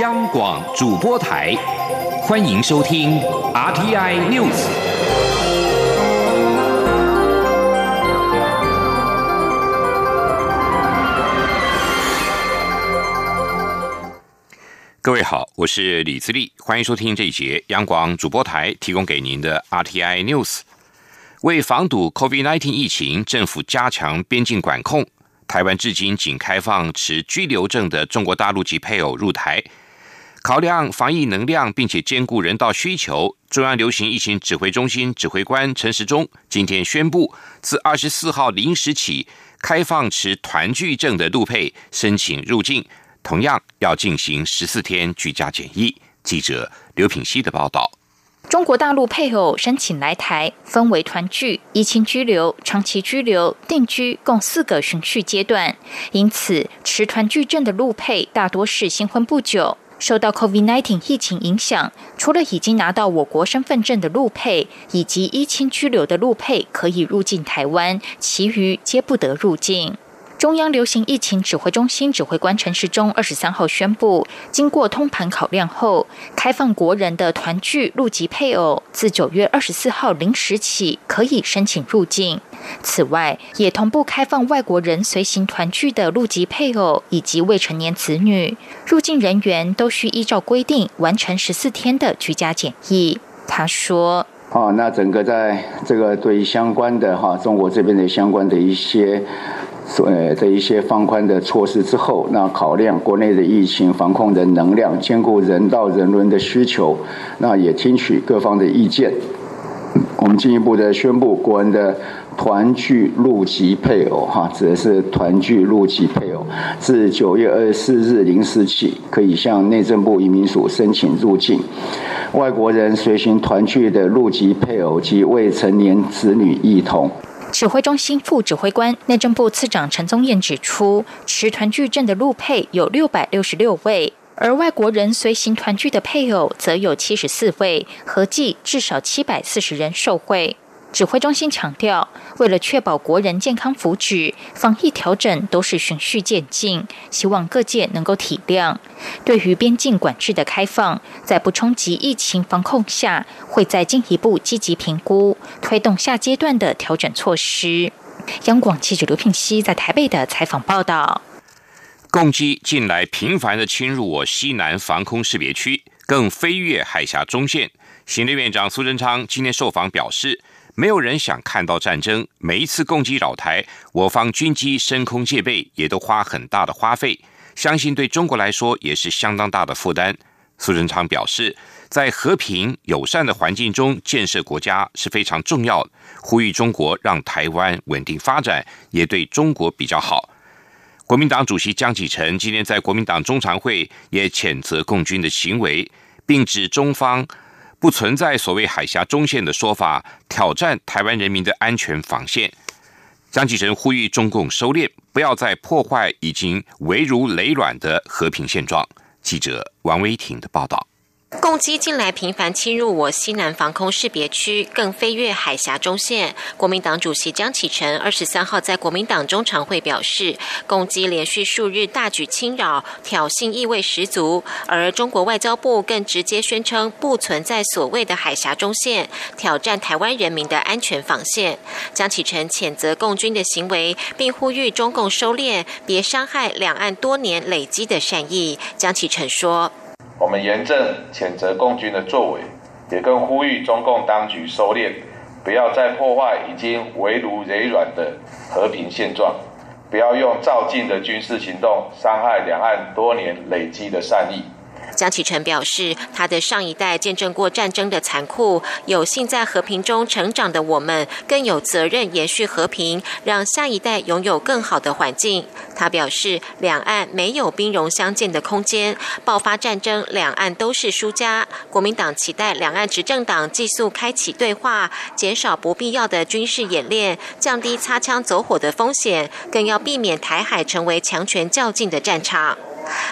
央广主播台，欢迎收听 RTI News。各位好，我是李自立，欢迎收听这一节央广主播台提供给您的 RTI News。为防堵 COVID-19 疫情，政府加强边境管控。台湾至今仅开放持居留证的中国大陆籍配偶入台。考量防疫能量，并且兼顾人道需求，中央流行疫情指挥中心指挥官陈时中今天宣布，自二十四号零时起，开放持团聚证的陆配申请入境，同样要进行十四天居家检疫。记者刘品希的报道。中国大陆配偶申请来台，分为团聚、移情居留、长期居留、定居，共四个循序阶段。因此，持团聚证的陆配大多是新婚不久。受到 COVID-19 疫情影响，除了已经拿到我国身份证的陆配以及依亲居留的陆配可以入境台湾，其余皆不得入境。中央流行疫情指挥中心指挥官陈时中二十三号宣布，经过通盘考量后，开放国人的团聚入籍配偶自九月二十四号零时起可以申请入境。此外，也同步开放外国人随行团聚的入籍配偶以及未成年子女入境人员都需依照规定完成十四天的居家检疫。他说：“哦，那整个在这个对相关的哈中国这边的相关的一些所。”呃，的一些放宽的措施之后，那考量国内的疫情防控的能量，兼顾人道人伦的需求，那也听取各方的意见。我们进一步的宣布，国人的团聚入籍配偶，哈，指的是团聚入籍配偶，自九月二十四日零时起，可以向内政部移民署申请入境。外国人随行团聚的入籍配偶及未成年子女一同。指挥中心副指挥官、内政部次长陈宗彦指出，持团聚证的陆配有六百六十六位，而外国人随行团聚的配偶则有七十四位，合计至少七百四十人受惠。指挥中心强调，为了确保国人健康福祉，防疫调整都是循序渐进，希望各界能够体谅。对于边境管制的开放，在不冲击疫情防控下，会再进一步积极评估，推动下阶段的调整措施。央广记者刘聘熙在台北的采访报道：，共机近来频繁的侵入我西南防空识别区，更飞越海峡中线。行政院长苏贞昌今天受访表示。没有人想看到战争。每一次攻击扰台，我方军机升空戒备，也都花很大的花费。相信对中国来说也是相当大的负担。苏贞昌表示，在和平友善的环境中建设国家是非常重要的，呼吁中国让台湾稳定发展，也对中国比较好。国民党主席江启臣今天在国民党中常会也谴责共军的行为，并指中方。不存在所谓海峡中线的说法，挑战台湾人民的安全防线。张启臣呼吁中共收敛，不要再破坏已经危如累卵的和平现状。记者王威婷的报道。共机近来频繁侵入我西南防空识别区，更飞越海峡中线。国民党主席江启臣二十三号在国民党中常会表示，共机连续数日大举侵扰，挑衅意味十足。而中国外交部更直接宣称，不存在所谓的海峡中线，挑战台湾人民的安全防线。江启臣谴责共军的行为，并呼吁中共收敛，别伤害两岸多年累积的善意。江启臣说。我们严正谴责共军的作为，也更呼吁中共当局收敛，不要再破坏已经围如贼软的和平现状，不要用照进的军事行动伤害两岸多年累积的善意。江启臣表示，他的上一代见证过战争的残酷，有幸在和平中成长的我们，更有责任延续和平，让下一代拥有更好的环境。他表示，两岸没有兵戎相见的空间，爆发战争，两岸都是输家。国民党期待两岸执政党继续开启对话，减少不必要的军事演练，降低擦枪走火的风险，更要避免台海成为强权较劲的战场。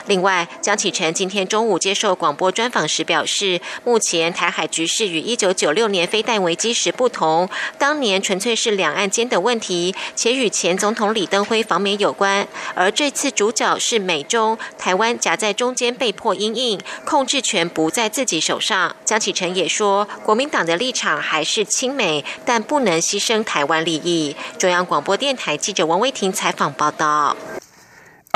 另外，江启臣今天中午接受广播专访时表示，目前台海局势与一九九六年飞弹危机时不同，当年纯粹是两岸间的问题，且与前总统李登辉访美有关，而这次主角是美中，台湾夹在中间被迫因应，控制权不在自己手上。江启臣也说，国民党的立场还是亲美，但不能牺牲台湾利益。中央广播电台记者王威婷采访报道。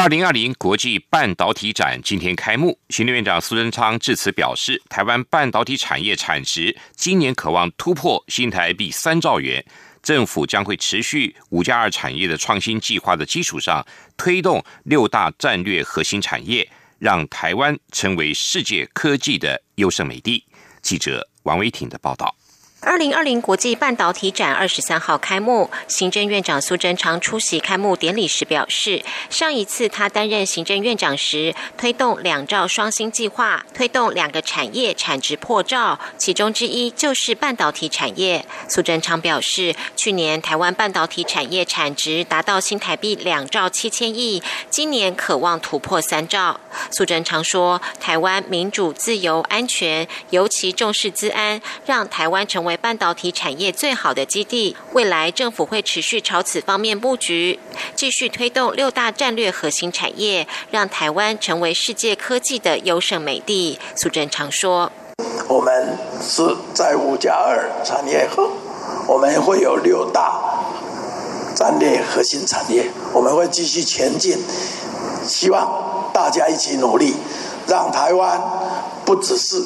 二零二零国际半导体展今天开幕，行政院长苏贞昌致辞表示，台湾半导体产业产值今年渴望突破新台币三兆元，政府将会持续五加二产业的创新计划的基础上，推动六大战略核心产业，让台湾成为世界科技的优胜美地。记者王维挺的报道。二零二零国际半导体展二十三号开幕，行政院长苏贞昌出席开幕典礼时表示，上一次他担任行政院长时，推动两兆双星计划，推动两个产业产值破兆，其中之一就是半导体产业。苏贞昌表示，去年台湾半导体产业产值达到新台币两兆七千亿，今年渴望突破三兆。苏贞昌说，台湾民主、自由、安全，尤其重视资安，让台湾成为。为半导体产业最好的基地，未来政府会持续朝此方面布局，继续推动六大战略核心产业，让台湾成为世界科技的优胜美地。苏贞常说：“我们是在五加二产业后，我们会有六大战略核心产业，我们会继续前进，希望大家一起努力，让台湾不只是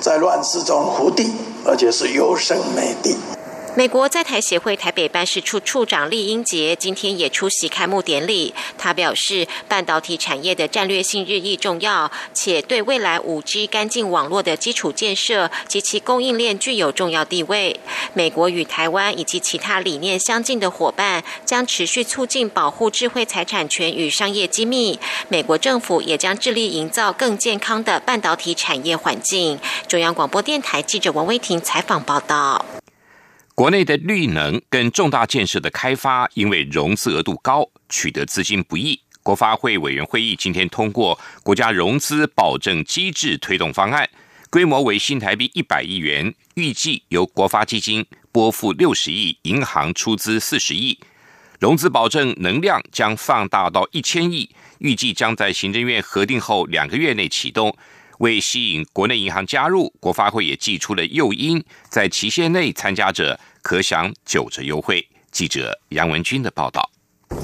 在乱世中胡地。”而且是优胜美地。美国在台协会台北办事处处长厉英杰今天也出席开幕典礼。他表示，半导体产业的战略性日益重要，且对未来五 G 干净网络的基础建设及其供应链具有重要地位。美国与台湾以及其他理念相近的伙伴将持续促进保护智慧财产权与商业机密。美国政府也将致力营造更健康的半导体产业环境。中央广播电台记者王威婷采访报道。国内的绿能跟重大建设的开发，因为融资额度高，取得资金不易。国发会委员会议今天通过国家融资保证机制推动方案，规模为新台币一百亿元，预计由国发基金拨付六十亿，银行出资四十亿，融资保证能量将放大到一千亿，预计将在行政院核定后两个月内启动。为吸引国内银行加入，国发会也寄出了诱因，在期限内参加者可享九折优惠。记者杨文军的报道。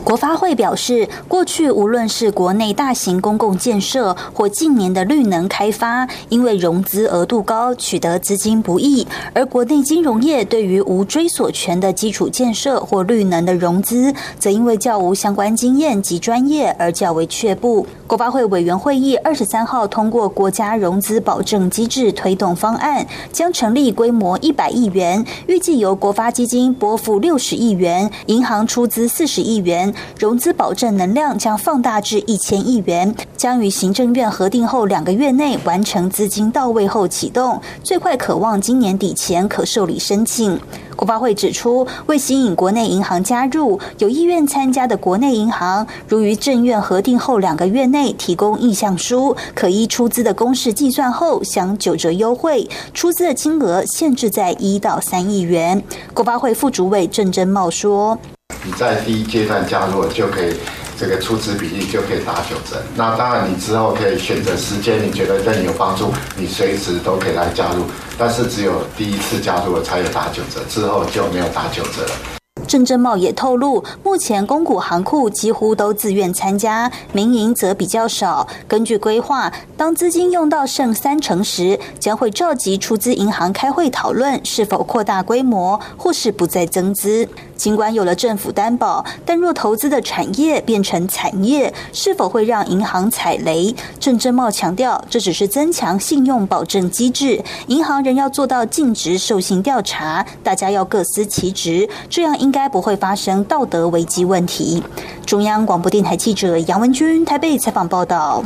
国发会表示，过去无论是国内大型公共建设或近年的绿能开发，因为融资额度高，取得资金不易；而国内金融业对于无追索权的基础建设或绿能的融资，则因为较无相关经验及专业而较为却步。国发会委员会议二十三号通过国家融资保证机制推动方案，将成立规模一百亿元，预计由国发基金拨付六十亿元，银行出资四十亿元。融资保证能量将放大至一千亿元，将于行政院核定后两个月内完成资金到位后启动，最快可望今年底前可受理申请。国发会指出，为吸引国内银行加入，有意愿参加的国内银行，如于政院核定后两个月内提供意向书，可依出资的公式计算后享九折优惠，出资的金额限制在一到三亿元。国发会副主委郑珍茂说。你在第一阶段加入，就可以这个出资比例就可以打九折。那当然，你之后可以选择时间，你觉得对你有帮助，你随时都可以来加入。但是只有第一次加入了才有打九折，之后就没有打九折了。郑正茂也透露，目前公股行库几乎都自愿参加，民营则比较少。根据规划，当资金用到剩三成时，将会召集出资银行开会讨论是否扩大规模，或是不再增资。尽管有了政府担保，但若投资的产业变成产业，是否会让银行踩雷？郑正茂强调，这只是增强信用保证机制，银行仍要做到尽职授信调查，大家要各司其职，这样应。该不会发生道德危机问题。中央广播电台记者杨文君台北采访报道。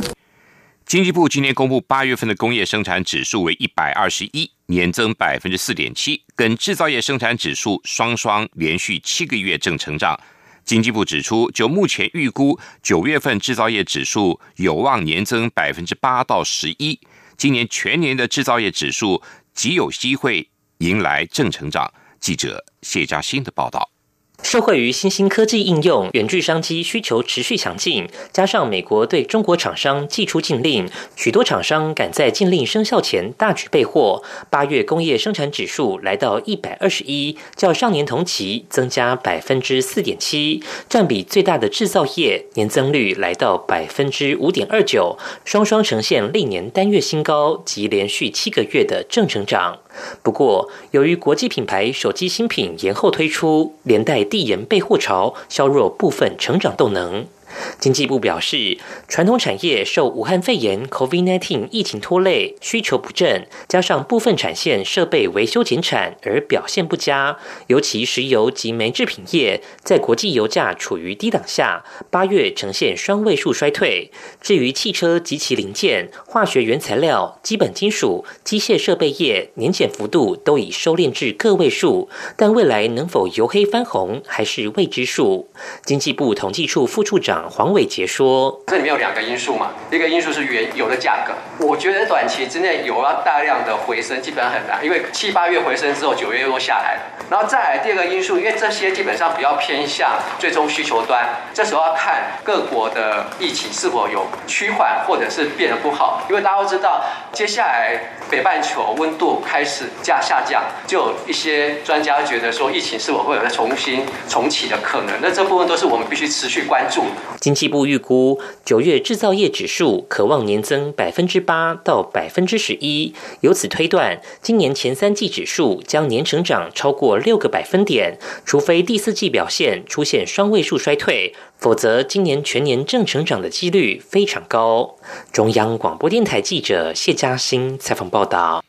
经济部今年公布八月份的工业生产指数为一百二十一，年增百分之四点七，跟制造业生产指数双双连续七个月正成长。经济部指出，就目前预估，九月份制造业指数有望年增百分之八到十一，今年全年的制造业指数极有机会迎来正成长。记者谢嘉欣的报道。受惠于新兴科技应用，远距商机需求持续强劲，加上美国对中国厂商寄出禁令，许多厂商赶在禁令生效前大举备货。八月工业生产指数来到一百二十一，较上年同期增加百分之四点七，占比最大的制造业年增率来到百分之五点二九，双双呈现历年单月新高及连续七个月的正成长。不过，由于国际品牌手机新品延后推出，连带递延备货潮，削弱部分成长动能。经济部表示，传统产业受武汉肺炎 （COVID-19） 疫情拖累，需求不振，加上部分产线设备维修减产而表现不佳。尤其石油及煤制品业，在国际油价处于低档下，八月呈现双位数衰退。至于汽车及其零件、化学原材料、基本金属、机械设备业，年减幅度都已收敛至个位数，但未来能否由黑翻红，还是未知数。经济部统计处副处长。黄伟杰说：“这里面有两个因素嘛，一个因素是原油的价格，我觉得短期之内油要大量的回升基本上很难，因为七八月回升之后，九月又下来。然后再来第二个因素，因为这些基本上比较偏向最终需求端，这时候要看各国的疫情是否有趋缓或者是变得不好，因为大家都知道，接下来北半球温度开始降下降，就有一些专家觉得说疫情是否会有重新重启的可能，那这部分都是我们必须持续关注。”经济部预估，九月制造业指数可望年增百分之八到百分之十一，由此推断，今年前三季指数将年成长超过六个百分点，除非第四季表现出现双位数衰退，否则今年全年正成长的几率非常高。中央广播电台记者谢嘉欣采访报道。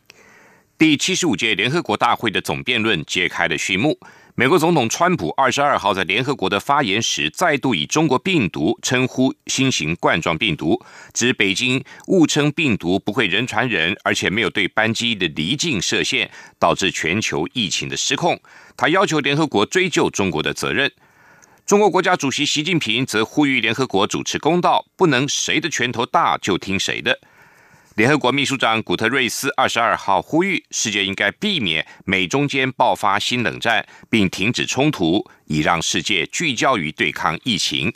第七十五届联合国大会的总辩论揭开了序幕。美国总统川普二十二号在联合国的发言时，再度以中国病毒称呼新型冠状病毒，指北京误称病毒不会人传人，而且没有对班机的离境设限，导致全球疫情的失控。他要求联合国追究中国的责任。中国国家主席习近平则呼吁联合国主持公道，不能谁的拳头大就听谁的。联合国秘书长古特瑞斯二十二号呼吁，世界应该避免美中间爆发新冷战，并停止冲突，以让世界聚焦于对抗疫情。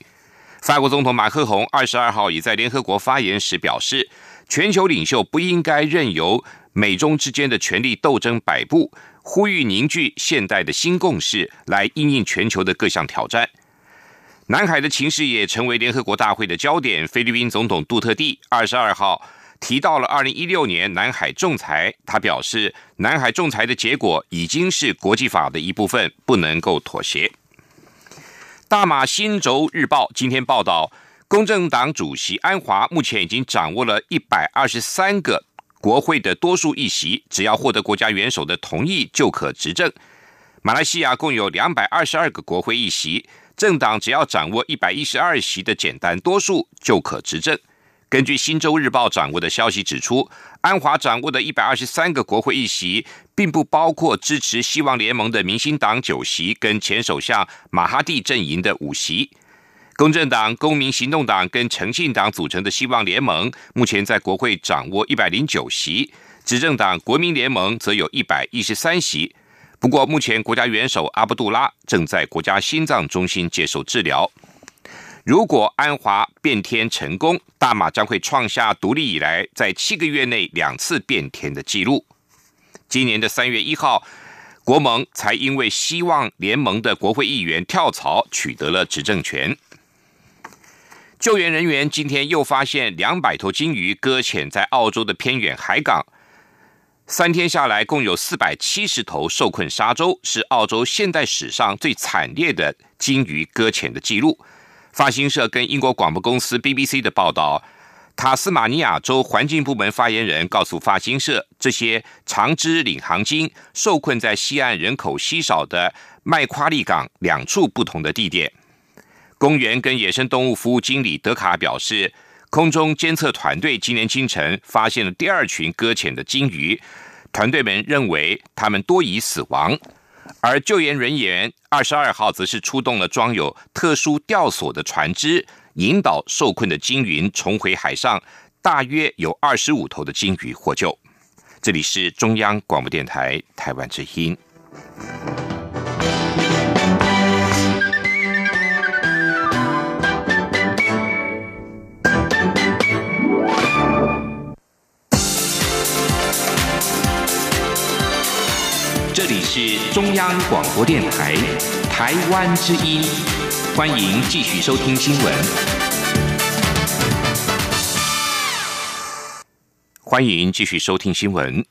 法国总统马克宏二十二号也在联合国发言时表示，全球领袖不应该任由美中之间的权力斗争摆布，呼吁凝聚现代的新共识，来应应全球的各项挑战。南海的情势也成为联合国大会的焦点。菲律宾总统杜特地二十二号。提到了二零一六年南海仲裁，他表示，南海仲裁的结果已经是国际法的一部分，不能够妥协。大马新洲日报今天报道，公正党主席安华目前已经掌握了一百二十三个国会的多数议席，只要获得国家元首的同意就可执政。马来西亚共有两百二十二个国会议席，政党只要掌握一百一十二席的简单多数就可执政。根据《新洲日报》掌握的消息指出，安华掌握的一百二十三个国会议席，并不包括支持希望联盟的民兴党九席跟前首相马哈蒂阵营的五席。公正党、公民行动党跟诚信党组成的希望联盟，目前在国会掌握一百零九席；执政党国民联盟则有一百一十三席。不过，目前国家元首阿卜杜拉正在国家心脏中心接受治疗。如果安华变天成功，大马将会创下独立以来在七个月内两次变天的记录。今年的三月一号，国盟才因为希望联盟的国会议员跳槽，取得了执政权。救援人员今天又发现两百头鲸鱼搁浅在澳洲的偏远海港，三天下来共有四百七十头受困沙洲，是澳洲现代史上最惨烈的鲸鱼搁浅的记录。发行社跟英国广播公司 BBC 的报道，塔斯马尼亚州环境部门发言人告诉发行社，这些长肢领航鲸受困在西岸人口稀少的麦夸利港两处不同的地点。公园跟野生动物服务经理德卡表示，空中监测团队今年清晨发现了第二群搁浅的鲸鱼，团队们认为它们多已死亡。而救援人员二十二号则是出动了装有特殊吊索的船只，引导受困的鲸鱼重回海上，大约有二十五头的鲸鱼获救。这里是中央广播电台台湾之音。是中央广播电台台湾之音，欢迎继续收听新闻。欢迎继续收听新闻。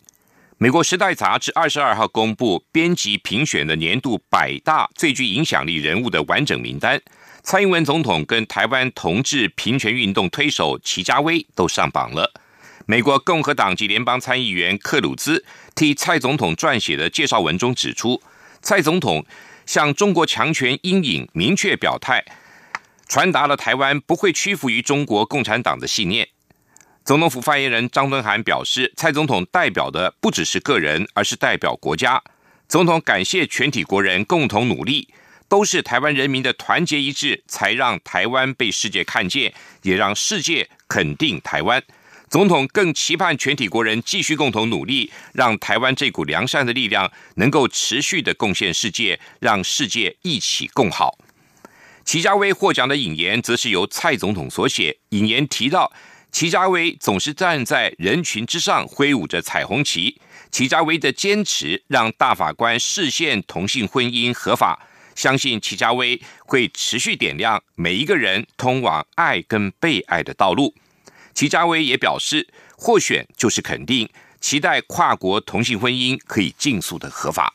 美国《时代》杂志二十二号公布编辑评选的年度百大最具影响力人物的完整名单，蔡英文总统跟台湾同志平权运动推手齐家威都上榜了。美国共和党籍联邦参议员克鲁兹替蔡总统撰写的介绍文中指出，蔡总统向中国强权阴影明确表态，传达了台湾不会屈服于中国共产党的信念。总统府发言人张敦涵表示，蔡总统代表的不只是个人，而是代表国家。总统感谢全体国人共同努力，都是台湾人民的团结一致，才让台湾被世界看见，也让世界肯定台湾。总统更期盼全体国人继续共同努力，让台湾这股良善的力量能够持续的贡献世界，让世界一起共好。齐家威获奖的引言则是由蔡总统所写，引言提到，齐家威总是站在人群之上，挥舞着彩虹旗。齐家威的坚持让大法官视线同性婚姻合法，相信齐家威会持续点亮每一个人通往爱跟被爱的道路。齐家威也表示，获选就是肯定，期待跨国同性婚姻可以尽速的合法。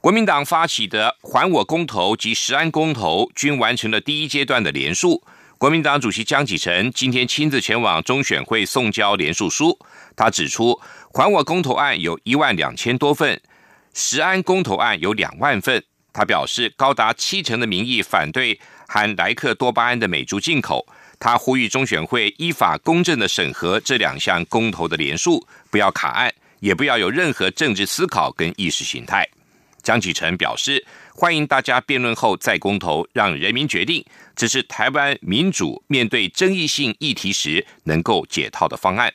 国民党发起的“还我公投”及“十安公投”均完成了第一阶段的联署。国民党主席江启臣今天亲自前往中选会送交联署书。他指出，“还我公投”案有一万两千多份，“十安公投”案有两万份。他表示，高达七成的民意反对含莱克多巴胺的美猪进口。他呼吁中选会依法公正的审核这两项公投的连数，不要卡案，也不要有任何政治思考跟意识形态。江启臣表示，欢迎大家辩论后再公投，让人民决定，这是台湾民主面对争议性议题时能够解套的方案。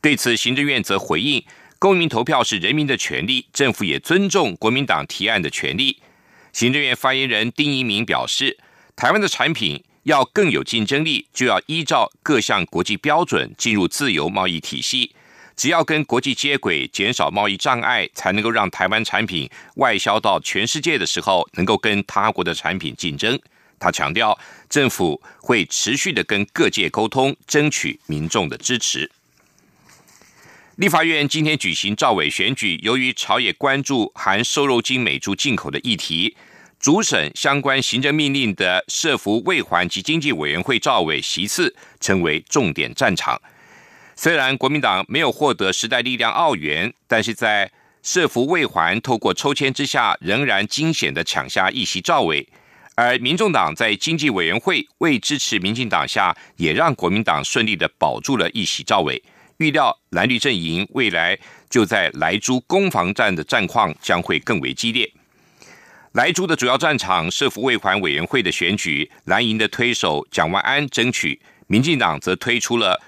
对此，行政院则回应，公民投票是人民的权利，政府也尊重国民党提案的权利。行政院发言人丁一鸣表示，台湾的产品。要更有竞争力，就要依照各项国际标准进入自由贸易体系。只要跟国际接轨，减少贸易障碍，才能够让台湾产品外销到全世界的时候，能够跟他国的产品竞争。他强调，政府会持续的跟各界沟通，争取民众的支持。立法院今天举行赵委选举，由于朝野关注含瘦肉精美猪进口的议题。主审相关行政命令的社福卫环及经济委员会赵委席次成为重点战场。虽然国民党没有获得时代力量澳元，但是在社福卫环透过抽签之下，仍然惊险的抢下一席赵伟。而民众党在经济委员会未支持民进党下，也让国民党顺利的保住了一席赵伟。预料蓝绿阵营未来就在莱猪攻防战的战况将会更为激烈。莱猪的主要战场，是福卫环委员会的选举，蓝营的推手蒋万安争取，民进党则推出了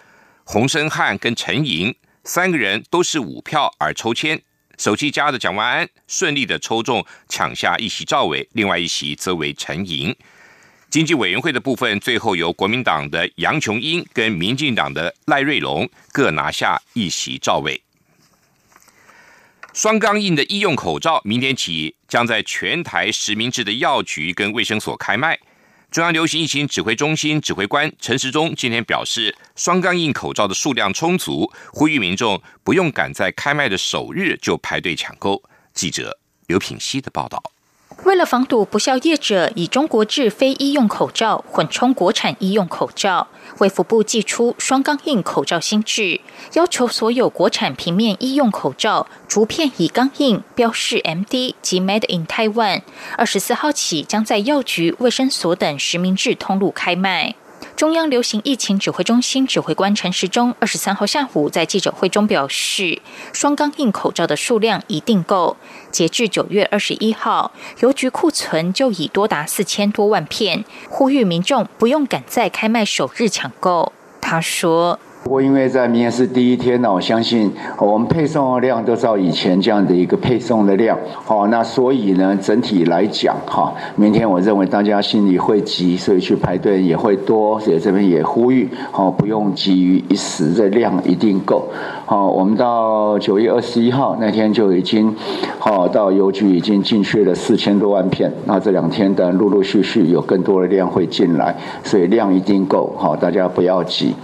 洪生汉跟陈莹三个人都是五票而抽签，手气佳的蒋万安顺利的抽中抢下一席赵伟，另外一席则为陈莹。经济委员会的部分，最后由国民党的杨琼英跟民进党的赖瑞龙各拿下一席赵伟。双钢印的医用口罩，明天起将在全台实名制的药局跟卫生所开卖。中央流行疫情指挥中心指挥官陈时中今天表示，双钢印口罩的数量充足，呼吁民众不用赶在开卖的首日就排队抢购。记者刘品希的报道。为了防堵不孝业者以中国制非医用口罩混充国产医用口罩，卫福部寄出双钢印口罩新制，要求所有国产平面医用口罩逐片以钢印标示 “MD” 及 “Made in Taiwan”。二十四号起将在药局、卫生所等实名制通路开卖。中央流行疫情指挥中心指挥官陈时中二十三号下午在记者会中表示，双钢印口罩的数量一定够。截至九月二十一号，邮局库存就已多达四千多万片，呼吁民众不用赶在开卖首日抢购。他说。不过，因为在明天是第一天呢，我相信我们配送的量都照以前这样的一个配送的量。好，那所以呢，整体来讲，哈，明天我认为大家心里会急，所以去排队也会多。所以这边也呼吁，好，不用急于一时，这量一定够。好，我们到九月二十一号那天就已经，好，到邮局已经进去了四千多万片。那这两天的陆陆续续有更多的量会进来，所以量一定够。好，大家不要急。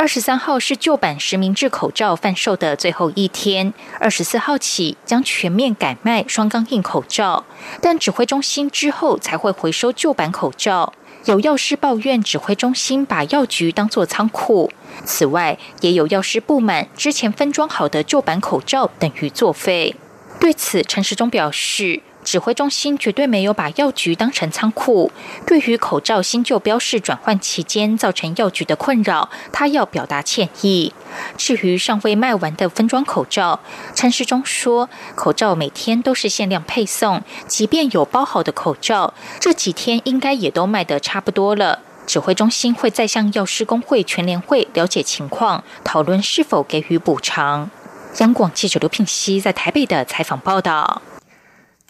二十三号是旧版实名制口罩贩售的最后一天，二十四号起将全面改卖双钢印口罩，但指挥中心之后才会回收旧版口罩。有药师抱怨指挥中心把药局当作仓库，此外也有药师不满之前分装好的旧版口罩等于作废。对此，陈时中表示。指挥中心绝对没有把药局当成仓库。对于口罩新旧标示转换期间造成药局的困扰，他要表达歉意。至于尚未卖完的分装口罩，陈时中说，口罩每天都是限量配送，即便有包好的口罩，这几天应该也都卖得差不多了。指挥中心会再向药师工会全联会了解情况，讨论是否给予补偿。央广记者刘聘熙在台北的采访报道。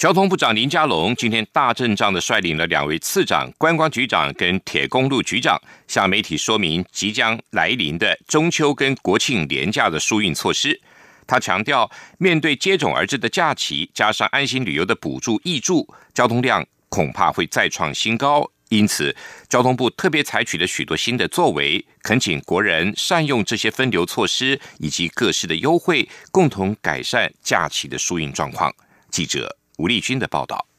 交通部长林佳龙今天大阵仗的率领了两位次长、观光局长跟铁公路局长，向媒体说明即将来临的中秋跟国庆连假的疏运措施。他强调，面对接踵而至的假期，加上安心旅游的补助益助，交通量恐怕会再创新高。因此，交通部特别采取了许多新的作为，恳请国人善用这些分流措施以及各式的优惠，共同改善假期的疏运状况。记者。吴立军的报道。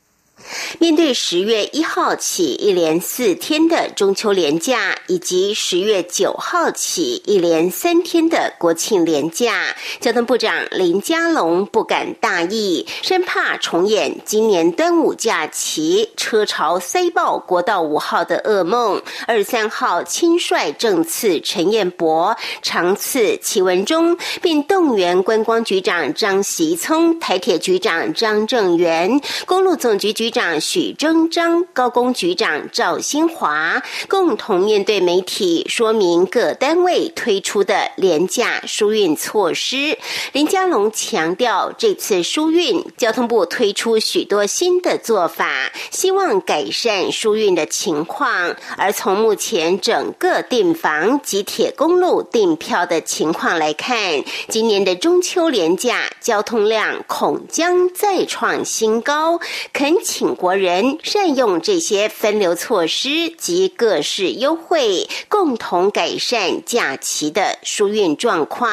面对十月一号起一连四天的中秋连假，以及十月九号起一连三天的国庆连假，交通部长林佳龙不敢大意，生怕重演今年端午假期车潮塞爆国道五号的噩梦。二三号亲率政次陈彦博、长次齐文忠，并动员观光局长张习聪、台铁局长张正元、公路总局局。长许征章、高工局长赵新华共同面对媒体，说明各单位推出的廉价疏运措施。林佳龙强调，这次疏运，交通部推出许多新的做法，希望改善疏运的情况。而从目前整个订房及铁公路订票的情况来看，今年的中秋廉价交通量恐将再创新高，恳请。请国人善用这些分流措施及各式优惠，共同改善假期的疏运状况。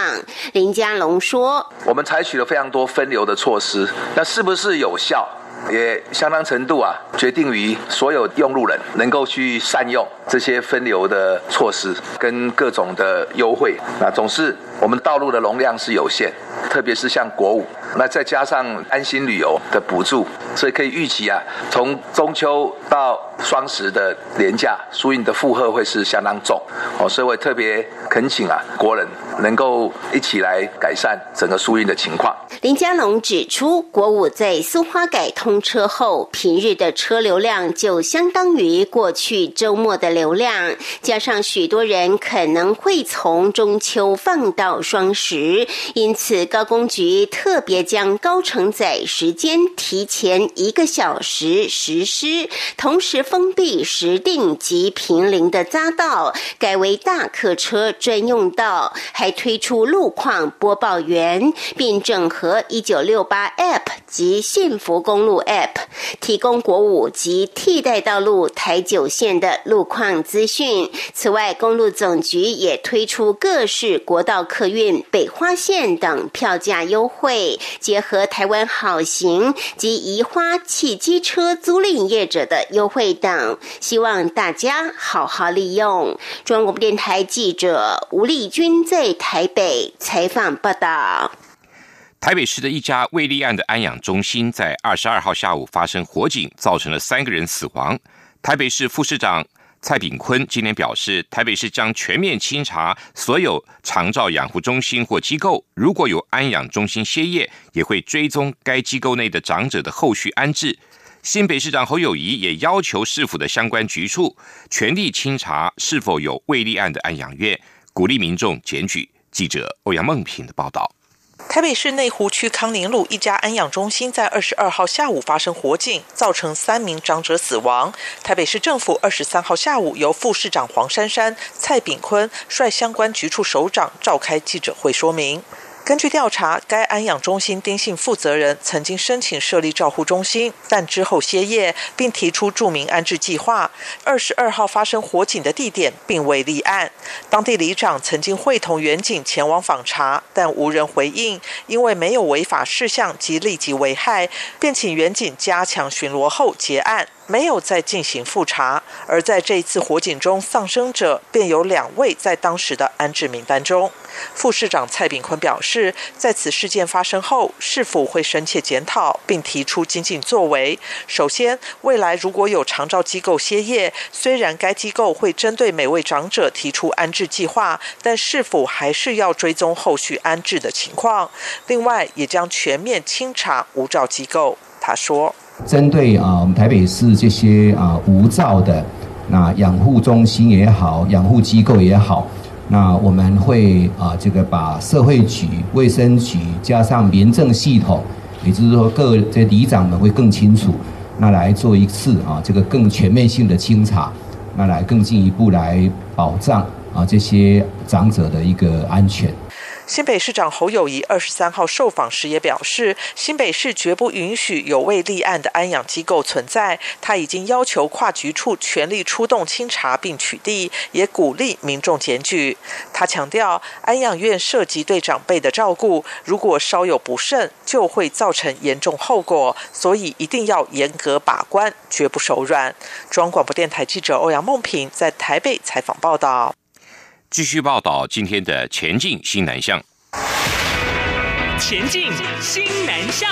林家龙说：“我们采取了非常多分流的措施，那是不是有效？也相当程度啊，决定于所有用路人能够去善用这些分流的措施跟各种的优惠。那总是我们道路的容量是有限，特别是像国五。”那再加上安心旅游的补助，所以可以预期啊，从中秋到双十的廉价输运的负荷会是相当重哦，所以我特别恳请啊，国人能够一起来改善整个输运的情况。林佳龙指出，国五在松花改通车后，平日的车流量就相当于过去周末的流量，加上许多人可能会从中秋放到双十，因此高工局特别将高承载时间提前一个小时实施，同时封闭石定及平林的匝道，改为大客车专用道，还推出路况播报员，并整合。一九六八 App 及幸福公路 App 提供国五及替代道路台九线的路况资讯。此外，公路总局也推出各式国道客运北花线等票价优惠，结合台湾好行及移花汽机车租赁业者的优惠等，希望大家好好利用。中国电台记者吴丽君在台北采访报道。台北市的一家未立案的安养中心在二十二号下午发生火警，造成了三个人死亡。台北市副市长蔡炳坤今天表示，台北市将全面清查所有长照养护中心或机构，如果有安养中心歇业，也会追踪该机构内的长者的后续安置。新北市长侯友谊也要求市府的相关局处全力清查是否有未立案的安养院，鼓励民众检举。记者欧阳梦平的报道。台北市内湖区康宁路一家安养中心在二十二号下午发生火警，造成三名长者死亡。台北市政府二十三号下午由副市长黄珊珊、蔡炳坤率相关局处首长召开记者会说明。根据调查，该安养中心丁姓负责人曾经申请设立照护中心，但之后歇业，并提出著名安置计划。二十二号发生火警的地点并未立案。当地里长曾经会同远警前往访查，但无人回应，因为没有违法事项及立即危害，便请远警加强巡逻后结案。没有再进行复查，而在这一次火警中丧生者便有两位在当时的安置名单中。副市长蔡炳坤表示，在此事件发生后，是否会深切检讨并提出精进作为？首先，未来如果有长照机构歇业，虽然该机构会针对每位长者提出安置计划，但是否还是要追踪后续安置的情况？另外，也将全面清查无照机构。他说。针对啊，我们台北市这些啊无照的那养护中心也好，养护机构也好，那我们会啊这个把社会局、卫生局加上民政系统，也就是说各这里长们会更清楚，那来做一次啊这个更全面性的清查，那来更进一步来保障啊这些长者的一个安全。新北市长侯友谊二十三号受访时也表示，新北市绝不允许有未立案的安养机构存在。他已经要求跨局处全力出动清查并取缔，也鼓励民众检举。他强调，安养院涉及对长辈的照顾，如果稍有不慎，就会造成严重后果，所以一定要严格把关，绝不手软。中央广播电台记者欧阳梦平在台北采访报道。继续报道今天的前进新南向。前进新南向。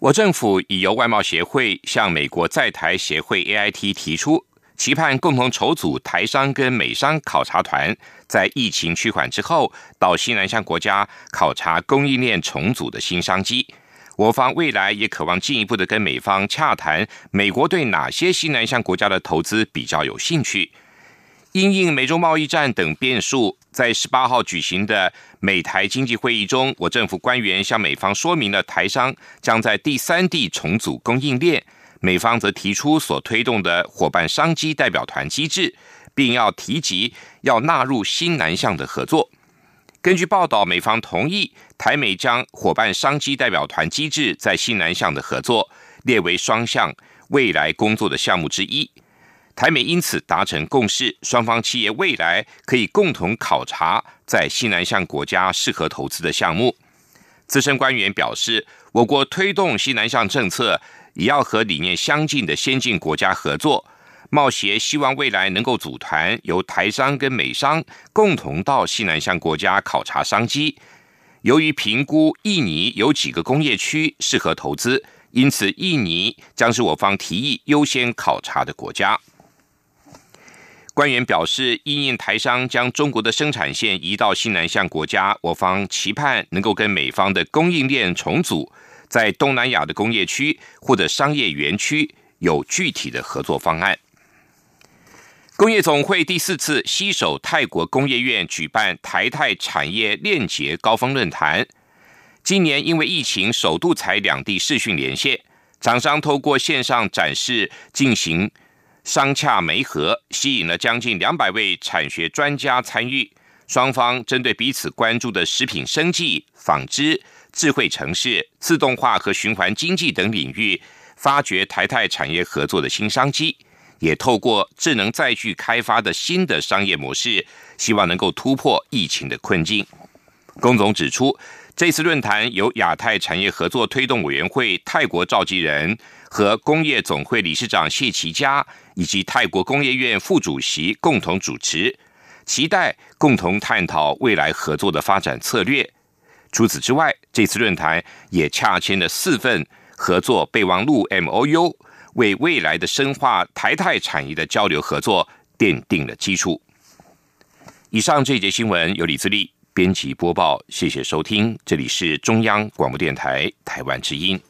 我政府已由外贸协会向美国在台协会 AIT 提出。期盼共同筹组台商跟美商考察团，在疫情趋缓之后，到西南向国家考察供应链重组的新商机。我方未来也渴望进一步的跟美方洽谈，美国对哪些西南向国家的投资比较有兴趣。因应美中贸易战等变数，在十八号举行的美台经济会议中，我政府官员向美方说明了台商将在第三地重组供应链。美方则提出所推动的伙伴商机代表团机制，并要提及要纳入新南向的合作。根据报道，美方同意台美将伙伴商机代表团机制在新南向的合作列为双向未来工作的项目之一。台美因此达成共识，双方企业未来可以共同考察在西南向国家适合投资的项目。资深官员表示，我国推动西南向政策。也要和理念相近的先进国家合作。贸协希望未来能够组团，由台商跟美商共同到西南向国家考察商机。由于评估印尼有几个工业区适合投资，因此印尼将是我方提议优先考察的国家。官员表示，因应台商将中国的生产线移到西南向国家，我方期盼能够跟美方的供应链重组。在东南亚的工业区或者商业园区有具体的合作方案。工业总会第四次携手泰国工业院举办台泰产业链结高峰论坛。今年因为疫情，首度采两地视讯连线，厂商透过线上展示进行商洽媒合，吸引了将近两百位产学专家参与。双方针对彼此关注的食品生技、纺织。智慧城市、自动化和循环经济等领域，发掘台泰产业合作的新商机，也透过智能载具开发的新的商业模式，希望能够突破疫情的困境。龚总指出，这次论坛由亚太产业合作推动委员会泰国召集人和工业总会理事长谢其佳以及泰国工业院副主席共同主持。期待共同探讨未来合作的发展策略。除此之外，这次论坛也洽签了四份合作备忘录 （MOU），为未来的深化台泰产业的交流合作奠定了基础。以上这一节新闻由李自力编辑播报，谢谢收听，这里是中央广播电台台湾之音。